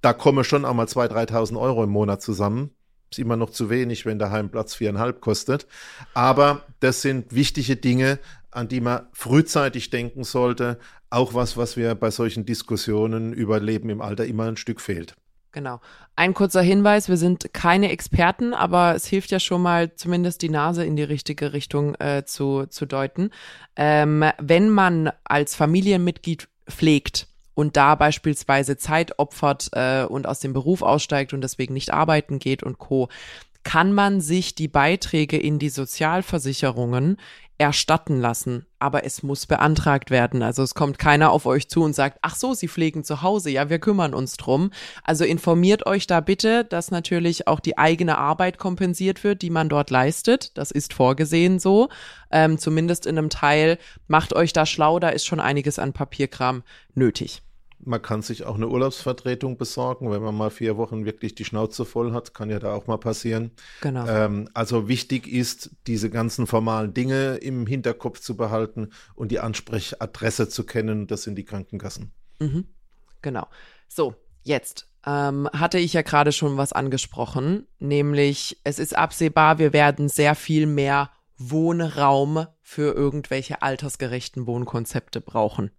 Da kommen schon einmal 2.000, 3.000 Euro im Monat zusammen. Ist immer noch zu wenig, wenn der Heimplatz viereinhalb kostet. Aber das sind wichtige Dinge, an die man frühzeitig denken sollte. Auch was, was wir bei solchen Diskussionen über Leben im Alter immer ein Stück fehlt. Genau. Ein kurzer Hinweis, wir sind keine Experten, aber es hilft ja schon mal, zumindest die Nase in die richtige Richtung äh, zu, zu deuten. Ähm, wenn man als Familienmitglied pflegt und da beispielsweise Zeit opfert äh, und aus dem Beruf aussteigt und deswegen nicht arbeiten geht und co., kann man sich die Beiträge in die Sozialversicherungen erstatten lassen, aber es muss beantragt werden. Also es kommt keiner auf euch zu und sagt, ach so, Sie pflegen zu Hause, ja, wir kümmern uns drum. Also informiert euch da bitte, dass natürlich auch die eigene Arbeit kompensiert wird, die man dort leistet. Das ist vorgesehen so, ähm, zumindest in einem Teil. Macht euch da schlau, da ist schon einiges an Papierkram nötig. Man kann sich auch eine Urlaubsvertretung besorgen, wenn man mal vier Wochen wirklich die Schnauze voll hat. Kann ja da auch mal passieren. Genau. Ähm, also wichtig ist, diese ganzen formalen Dinge im Hinterkopf zu behalten und die Ansprechadresse zu kennen. Das sind die Krankenkassen. Mhm. Genau. So, jetzt ähm, hatte ich ja gerade schon was angesprochen, nämlich es ist absehbar, wir werden sehr viel mehr Wohnraum für irgendwelche altersgerechten Wohnkonzepte brauchen.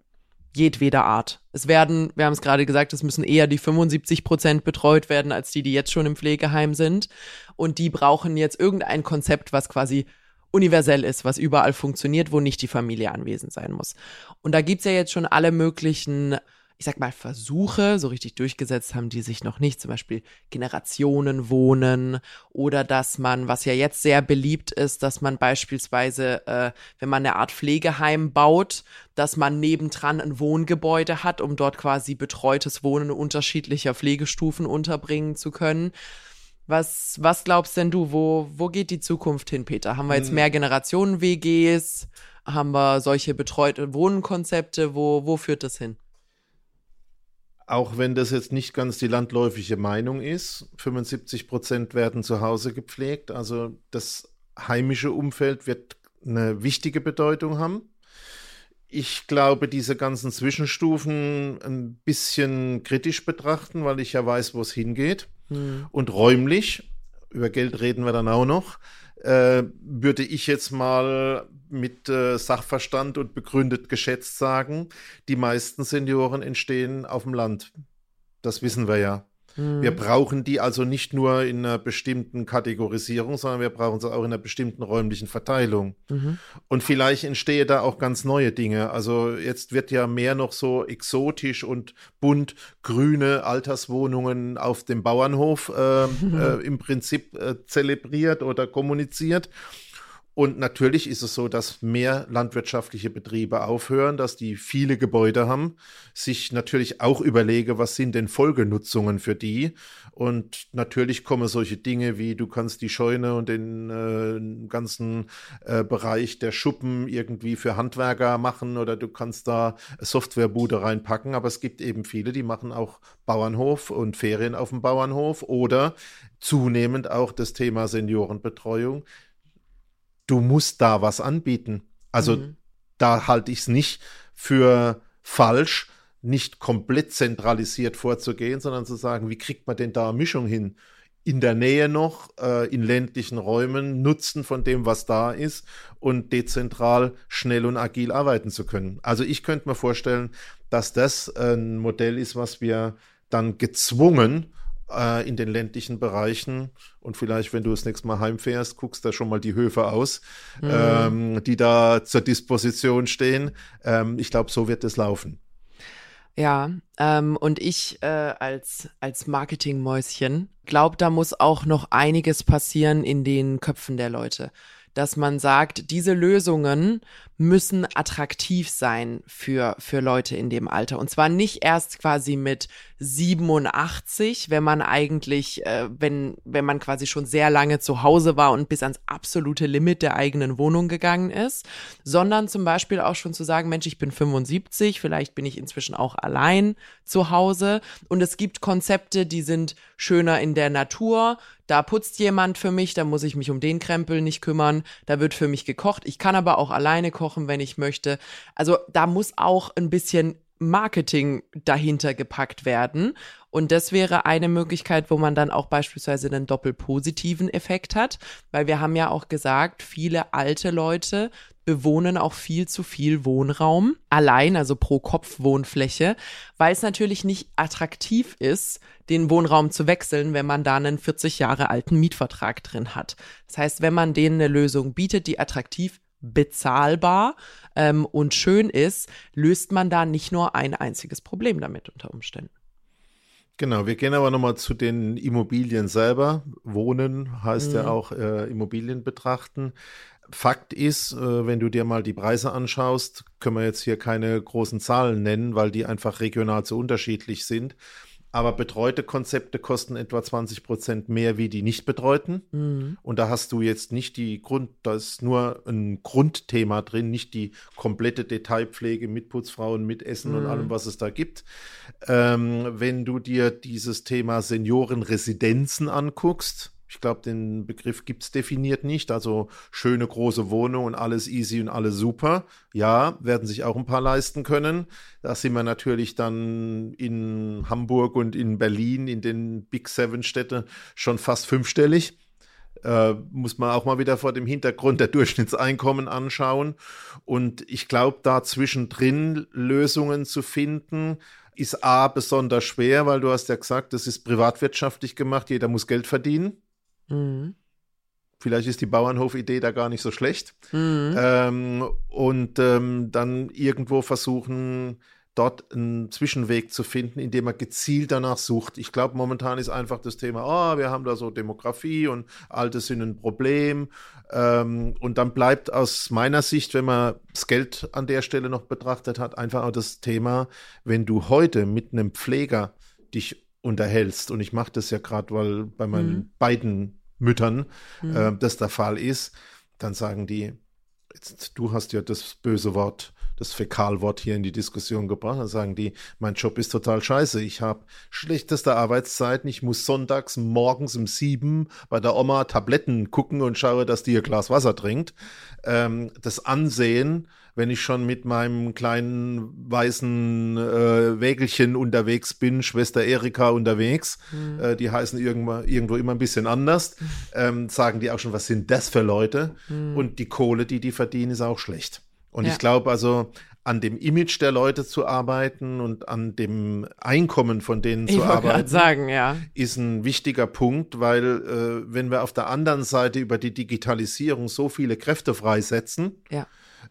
Jedweder Art. Es werden, wir haben es gerade gesagt, es müssen eher die 75 Prozent betreut werden, als die, die jetzt schon im Pflegeheim sind. Und die brauchen jetzt irgendein Konzept, was quasi universell ist, was überall funktioniert, wo nicht die Familie anwesend sein muss. Und da gibt's ja jetzt schon alle möglichen, ich sag mal, Versuche, so richtig durchgesetzt haben die sich noch nicht, zum Beispiel Generationenwohnen oder dass man, was ja jetzt sehr beliebt ist, dass man beispielsweise, äh, wenn man eine Art Pflegeheim baut, dass man nebendran ein Wohngebäude hat, um dort quasi betreutes Wohnen unterschiedlicher Pflegestufen unterbringen zu können. Was, was glaubst denn du, wo, wo geht die Zukunft hin, Peter? Haben wir jetzt mehr Generationen-WGs? Haben wir solche betreute Wohnkonzepte? Wo, wo führt das hin? Auch wenn das jetzt nicht ganz die landläufige Meinung ist, 75 Prozent werden zu Hause gepflegt. Also das heimische Umfeld wird eine wichtige Bedeutung haben. Ich glaube, diese ganzen Zwischenstufen ein bisschen kritisch betrachten, weil ich ja weiß, wo es hingeht. Hm. Und räumlich, über Geld reden wir dann auch noch, äh, würde ich jetzt mal mit äh, Sachverstand und begründet geschätzt sagen, die meisten Senioren entstehen auf dem Land. Das wissen wir ja. Wir brauchen die also nicht nur in einer bestimmten Kategorisierung, sondern wir brauchen sie auch in einer bestimmten räumlichen Verteilung. Mhm. Und vielleicht entstehen da auch ganz neue Dinge. Also jetzt wird ja mehr noch so exotisch und bunt grüne Alterswohnungen auf dem Bauernhof äh, [laughs] äh, im Prinzip äh, zelebriert oder kommuniziert. Und natürlich ist es so, dass mehr landwirtschaftliche Betriebe aufhören, dass die viele Gebäude haben, sich natürlich auch überlege, was sind denn Folgenutzungen für die. Und natürlich kommen solche Dinge wie, du kannst die Scheune und den äh, ganzen äh, Bereich der Schuppen irgendwie für Handwerker machen oder du kannst da Softwarebude reinpacken. Aber es gibt eben viele, die machen auch Bauernhof und Ferien auf dem Bauernhof oder zunehmend auch das Thema Seniorenbetreuung du musst da was anbieten. Also mhm. da halte ich es nicht für falsch, nicht komplett zentralisiert vorzugehen, sondern zu sagen, wie kriegt man denn da eine Mischung hin? In der Nähe noch, äh, in ländlichen Räumen, Nutzen von dem, was da ist und dezentral schnell und agil arbeiten zu können. Also ich könnte mir vorstellen, dass das ein Modell ist, was wir dann gezwungen äh, in den ländlichen Bereichen. Und vielleicht, wenn du das nächste Mal heimfährst, guckst da schon mal die Höfe aus, mhm. ähm, die da zur Disposition stehen. Ähm, ich glaube, so wird es laufen. Ja, ähm, und ich äh, als, als Marketingmäuschen glaube, da muss auch noch einiges passieren in den Köpfen der Leute dass man sagt, diese Lösungen müssen attraktiv sein für, für Leute in dem Alter. Und zwar nicht erst quasi mit 87, wenn man eigentlich, äh, wenn, wenn man quasi schon sehr lange zu Hause war und bis ans absolute Limit der eigenen Wohnung gegangen ist, sondern zum Beispiel auch schon zu sagen, Mensch, ich bin 75, vielleicht bin ich inzwischen auch allein zu Hause und es gibt Konzepte, die sind schöner in der Natur, da putzt jemand für mich, da muss ich mich um den Krempel nicht kümmern, da wird für mich gekocht. Ich kann aber auch alleine kochen, wenn ich möchte. Also da muss auch ein bisschen Marketing dahinter gepackt werden. Und das wäre eine Möglichkeit, wo man dann auch beispielsweise einen doppelpositiven Effekt hat, weil wir haben ja auch gesagt, viele alte Leute bewohnen auch viel zu viel Wohnraum allein, also pro Kopf Wohnfläche, weil es natürlich nicht attraktiv ist, den Wohnraum zu wechseln, wenn man da einen 40 Jahre alten Mietvertrag drin hat. Das heißt, wenn man denen eine Lösung bietet, die attraktiv bezahlbar ähm, und schön ist, löst man da nicht nur ein einziges Problem damit unter Umständen. Genau, wir gehen aber nochmal zu den Immobilien selber. Wohnen heißt mhm. ja auch äh, Immobilien betrachten. Fakt ist, äh, wenn du dir mal die Preise anschaust, können wir jetzt hier keine großen Zahlen nennen, weil die einfach regional so unterschiedlich sind. Aber betreute Konzepte kosten etwa 20 Prozent mehr wie die nicht betreuten. Mhm. Und da hast du jetzt nicht die Grund, da ist nur ein Grundthema drin, nicht die komplette Detailpflege mit Putzfrauen, mit Essen mhm. und allem, was es da gibt. Ähm, wenn du dir dieses Thema Seniorenresidenzen anguckst, ich glaube, den Begriff gibt es definiert nicht. Also schöne große Wohnung und alles easy und alles super. Ja, werden sich auch ein paar leisten können. Da sind wir natürlich dann in Hamburg und in Berlin, in den Big Seven Städte, schon fast fünfstellig. Äh, muss man auch mal wieder vor dem Hintergrund der Durchschnittseinkommen anschauen. Und ich glaube, da zwischendrin Lösungen zu finden, ist A besonders schwer, weil du hast ja gesagt, das ist privatwirtschaftlich gemacht, jeder muss Geld verdienen. Mhm. Vielleicht ist die Bauernhof-Idee da gar nicht so schlecht. Mhm. Ähm, und ähm, dann irgendwo versuchen, dort einen Zwischenweg zu finden, indem man gezielt danach sucht. Ich glaube, momentan ist einfach das Thema, oh, wir haben da so Demografie und Alte sind ein Problem. Ähm, und dann bleibt aus meiner Sicht, wenn man das Geld an der Stelle noch betrachtet hat, einfach auch das Thema, wenn du heute mit einem Pfleger dich unterhältst. Und ich mache das ja gerade, weil bei meinen mhm. beiden Müttern mhm. äh, das der Fall ist. Dann sagen die, jetzt, du hast ja das böse Wort das Fäkalwort hier in die Diskussion gebracht. Dann sagen die, mein Job ist total scheiße. Ich habe schlechteste Arbeitszeiten. Ich muss sonntags morgens um sieben bei der Oma Tabletten gucken und schaue, dass die ihr Glas Wasser trinkt. Ähm, das Ansehen, wenn ich schon mit meinem kleinen weißen äh, Wägelchen unterwegs bin, Schwester Erika unterwegs, mhm. äh, die heißen irgendwo, irgendwo immer ein bisschen anders, [laughs] ähm, sagen die auch schon, was sind das für Leute? Mhm. Und die Kohle, die die verdienen, ist auch schlecht. Und ja. ich glaube also, an dem Image der Leute zu arbeiten und an dem Einkommen von denen ich zu arbeiten, sagen, ja. ist ein wichtiger Punkt, weil äh, wenn wir auf der anderen Seite über die Digitalisierung so viele Kräfte freisetzen, ja.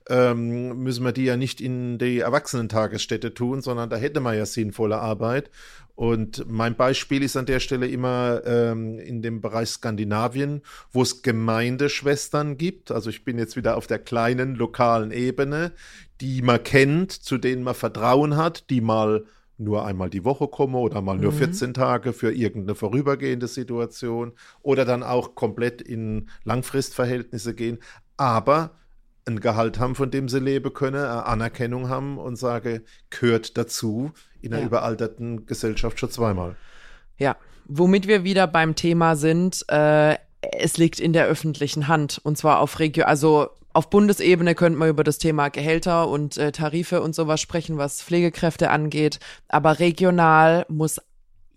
Ähm, müssen wir die ja nicht in die Erwachsenentagesstätte tun, sondern da hätte man ja sinnvolle Arbeit. Und mein Beispiel ist an der Stelle immer ähm, in dem Bereich Skandinavien, wo es Gemeindeschwestern gibt. Also ich bin jetzt wieder auf der kleinen lokalen Ebene, die man kennt, zu denen man Vertrauen hat, die mal nur einmal die Woche kommen oder mal nur mhm. 14 Tage für irgendeine vorübergehende Situation oder dann auch komplett in Langfristverhältnisse gehen, aber ein Gehalt haben, von dem sie leben können, Anerkennung haben und sage, gehört dazu in einer ja. überalterten Gesellschaft schon zweimal. Ja, womit wir wieder beim Thema sind, äh, es liegt in der öffentlichen Hand und zwar auf Regio, also auf Bundesebene könnte man über das Thema Gehälter und äh, Tarife und sowas sprechen, was Pflegekräfte angeht, aber regional muss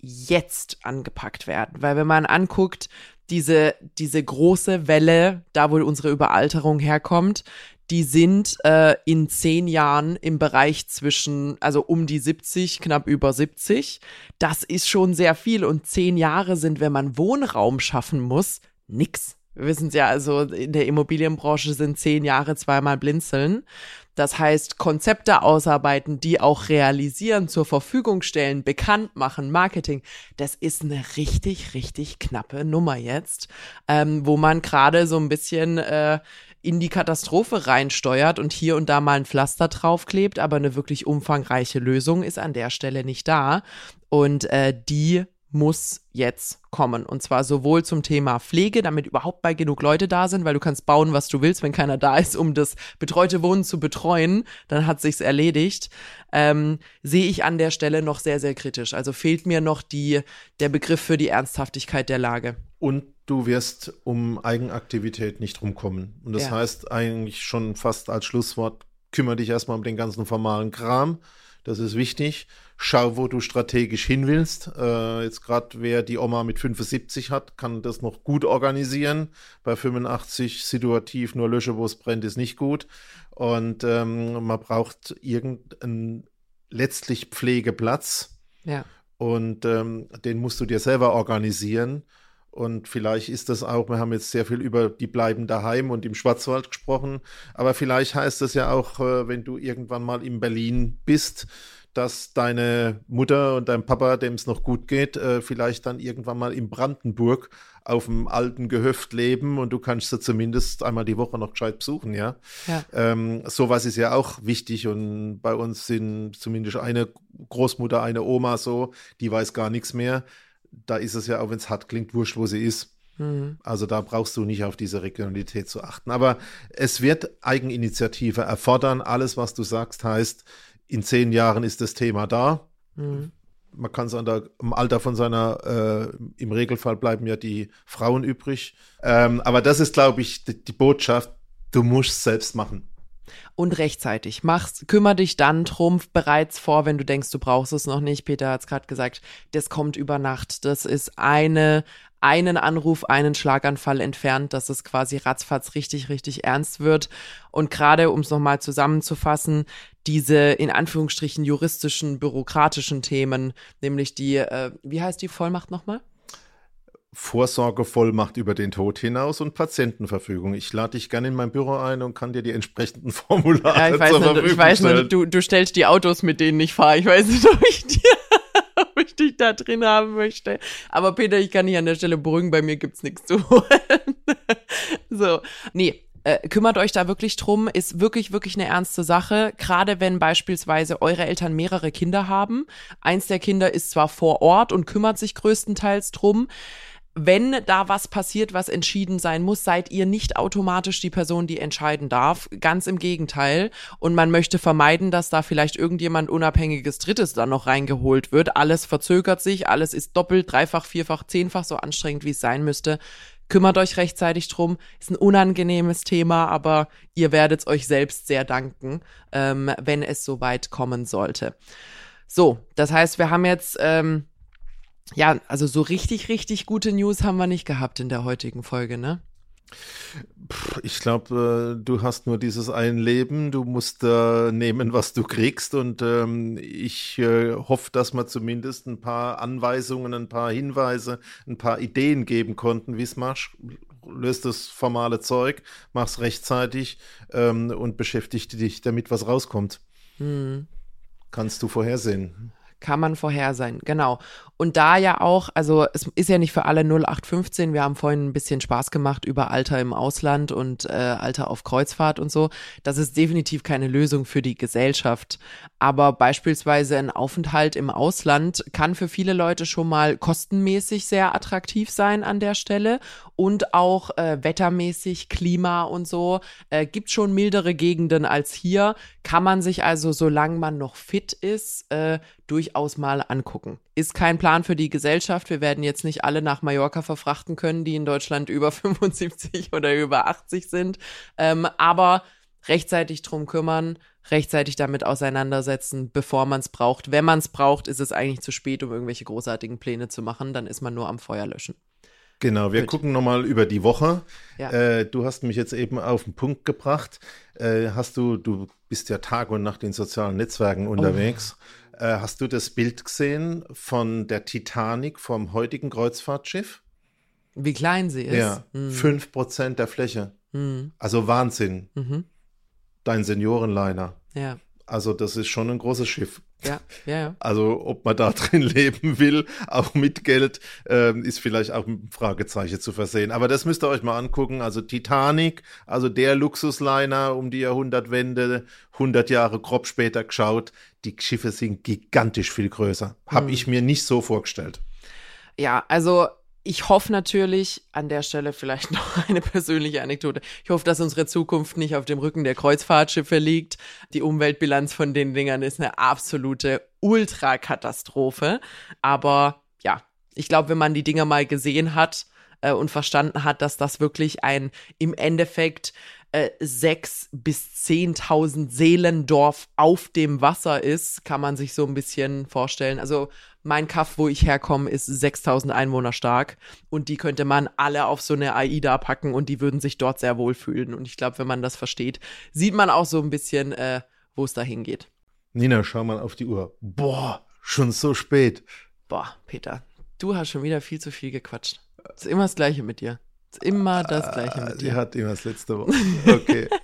jetzt angepackt werden, weil wenn man anguckt, diese, diese große Welle, da wo unsere Überalterung herkommt, die sind äh, in zehn Jahren im Bereich zwischen, also um die 70, knapp über 70. Das ist schon sehr viel und zehn Jahre sind, wenn man Wohnraum schaffen muss, nix. Wir wissen es ja, also in der Immobilienbranche sind zehn Jahre zweimal blinzeln. Das heißt, Konzepte ausarbeiten, die auch realisieren, zur Verfügung stellen, bekannt machen, Marketing, das ist eine richtig, richtig knappe Nummer jetzt, ähm, wo man gerade so ein bisschen äh, in die Katastrophe reinsteuert und hier und da mal ein Pflaster draufklebt, aber eine wirklich umfangreiche Lösung ist an der Stelle nicht da. Und äh, die muss jetzt kommen. Und zwar sowohl zum Thema Pflege, damit überhaupt bei genug Leute da sind, weil du kannst bauen, was du willst, wenn keiner da ist, um das betreute Wohnen zu betreuen, dann hat sich's erledigt. Ähm, sehe ich an der Stelle noch sehr, sehr kritisch. Also fehlt mir noch die, der Begriff für die Ernsthaftigkeit der Lage. Und du wirst um Eigenaktivität nicht rumkommen. Und das ja. heißt eigentlich schon fast als Schlusswort, kümmere dich erstmal um den ganzen formalen Kram. Das ist wichtig schau, wo du strategisch hin willst. Äh, jetzt gerade wer die Oma mit 75 hat, kann das noch gut organisieren. Bei 85 situativ nur lösche, wo es brennt, ist nicht gut. Und ähm, man braucht irgendeinen letztlich Pflegeplatz. Ja. Und ähm, den musst du dir selber organisieren. Und vielleicht ist das auch, wir haben jetzt sehr viel über die bleiben daheim und im Schwarzwald gesprochen, aber vielleicht heißt das ja auch, äh, wenn du irgendwann mal in Berlin bist, dass deine Mutter und dein Papa, dem es noch gut geht, äh, vielleicht dann irgendwann mal in Brandenburg auf dem alten Gehöft leben und du kannst sie zumindest einmal die Woche noch gescheit besuchen, ja. ja. Ähm, sowas ist ja auch wichtig und bei uns sind zumindest eine Großmutter, eine Oma so, die weiß gar nichts mehr. Da ist es ja auch, wenn es hart klingt, wurscht, wo sie ist. Mhm. Also da brauchst du nicht auf diese Regionalität zu achten. Aber es wird Eigeninitiative erfordern. Alles, was du sagst, heißt, in zehn Jahren ist das Thema da. Mhm. Man kann es im Alter von seiner, äh, im Regelfall bleiben ja die Frauen übrig. Ähm, aber das ist, glaube ich, die, die Botschaft, du musst selbst machen und rechtzeitig. Mach's, kümmere dich dann drum bereits vor, wenn du denkst, du brauchst es noch nicht. Peter hat es gerade gesagt, das kommt über Nacht. Das ist eine, einen Anruf, einen Schlaganfall entfernt, dass es quasi ratzfatz richtig, richtig ernst wird. Und gerade, um es nochmal zusammenzufassen, diese in Anführungsstrichen juristischen, bürokratischen Themen, nämlich die, äh, wie heißt die Vollmacht nochmal? Vorsorgevollmacht über den Tod hinaus und Patientenverfügung. Ich lade dich gerne in mein Büro ein und kann dir die entsprechenden [laughs] Formulare ja, ich weiß zur nicht, Verfügung Ich weiß stellen. nicht, du, du stellst die Autos, mit denen ich fahre. Ich weiß nicht, [laughs] ob ich dir ob ich dich da drin haben möchte. Aber Peter, ich kann dich an der Stelle beruhigen, bei mir gibt's nichts zu holen. [laughs] so, nee, äh, kümmert euch da wirklich drum, ist wirklich, wirklich eine ernste Sache. Gerade wenn beispielsweise eure Eltern mehrere Kinder haben. Eins der Kinder ist zwar vor Ort und kümmert sich größtenteils drum wenn da was passiert, was entschieden sein muss, seid ihr nicht automatisch die Person, die entscheiden darf. Ganz im Gegenteil. Und man möchte vermeiden, dass da vielleicht irgendjemand unabhängiges Drittes dann noch reingeholt wird. Alles verzögert sich, alles ist doppelt, dreifach, vierfach, zehnfach so anstrengend, wie es sein müsste. Kümmert euch rechtzeitig drum. Ist ein unangenehmes Thema, aber ihr werdet es euch selbst sehr danken, ähm, wenn es so weit kommen sollte. So, das heißt, wir haben jetzt ähm, ja, also so richtig, richtig gute News haben wir nicht gehabt in der heutigen Folge, ne? Ich glaube, äh, du hast nur dieses ein Leben, du musst äh, nehmen, was du kriegst und ähm, ich äh, hoffe, dass wir zumindest ein paar Anweisungen, ein paar Hinweise, ein paar Ideen geben konnten, wie es machst. Löst das formale Zeug, mach's rechtzeitig ähm, und beschäftige dich damit, was rauskommt. Hm. Kannst du vorhersehen kann man vorhersehen, genau. Und da ja auch, also es ist ja nicht für alle 0815, wir haben vorhin ein bisschen Spaß gemacht über Alter im Ausland und äh, Alter auf Kreuzfahrt und so. Das ist definitiv keine Lösung für die Gesellschaft. Aber beispielsweise ein Aufenthalt im Ausland kann für viele Leute schon mal kostenmäßig sehr attraktiv sein an der Stelle und auch äh, wettermäßig, Klima und so. Äh, gibt schon mildere Gegenden als hier. Kann man sich also, solange man noch fit ist, äh, durchaus mal angucken. Ist kein Plan für die Gesellschaft. Wir werden jetzt nicht alle nach Mallorca verfrachten können, die in Deutschland über [laughs] 75 oder über 80 sind. Ähm, aber rechtzeitig drum kümmern, rechtzeitig damit auseinandersetzen, bevor man es braucht. Wenn man es braucht, ist es eigentlich zu spät, um irgendwelche großartigen Pläne zu machen. Dann ist man nur am Feuer löschen. Genau, wir Gut. gucken nochmal über die Woche. Ja. Äh, du hast mich jetzt eben auf den Punkt gebracht. Äh, hast du, du bist ja Tag und Nacht in sozialen Netzwerken unterwegs. Oh. Äh, hast du das Bild gesehen von der Titanic vom heutigen Kreuzfahrtschiff? Wie klein sie ist. Ja, mhm. fünf mhm. Prozent der Fläche. Mhm. Also Wahnsinn. Mhm. Dein Seniorenliner. Ja. Also das ist schon ein großes Schiff. Ja, ja, ja. [laughs] Also ob man da [laughs] drin leben will, auch mit Geld, äh, ist vielleicht auch ein Fragezeichen zu versehen. Aber das müsst ihr euch mal angucken. Also Titanic, also der Luxusliner um die Jahrhundertwende, 100 Jahre grob später geschaut. Die Schiffe sind gigantisch viel größer. Habe mhm. ich mir nicht so vorgestellt. Ja, also ich hoffe natürlich an der Stelle vielleicht [laughs] noch eine persönliche Anekdote. Ich hoffe, dass unsere Zukunft nicht auf dem Rücken der Kreuzfahrtschiffe liegt. Die Umweltbilanz von den Dingern ist eine absolute Ultrakatastrophe. Aber ja, ich glaube, wenn man die Dinger mal gesehen hat äh, und verstanden hat, dass das wirklich ein im Endeffekt äh, sechs bis zehntausend Seelendorf auf dem Wasser ist, kann man sich so ein bisschen vorstellen. Also mein Kaff, wo ich herkomme, ist 6000 Einwohner stark und die könnte man alle auf so eine AIDA packen und die würden sich dort sehr wohl fühlen. Und ich glaube, wenn man das versteht, sieht man auch so ein bisschen, äh, wo es dahin geht. Nina, schau mal auf die Uhr. Boah, schon so spät. Boah, Peter, du hast schon wieder viel zu viel gequatscht. ist immer das Gleiche mit dir. Immer das Gleiche mit ah, dir. Die hat immer das letzte Wort. Okay. [laughs]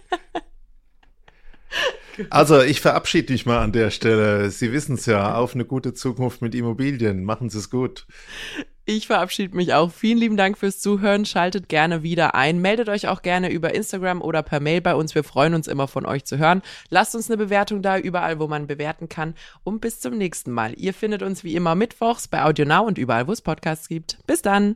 Also, ich verabschiede mich mal an der Stelle. Sie wissen es ja, auf eine gute Zukunft mit Immobilien. Machen Sie es gut. Ich verabschiede mich auch. Vielen lieben Dank fürs Zuhören. Schaltet gerne wieder ein. Meldet euch auch gerne über Instagram oder per Mail bei uns. Wir freuen uns immer von euch zu hören. Lasst uns eine Bewertung da, überall, wo man bewerten kann. Und bis zum nächsten Mal. Ihr findet uns wie immer mittwochs bei AudioNow und überall, wo es Podcasts gibt. Bis dann.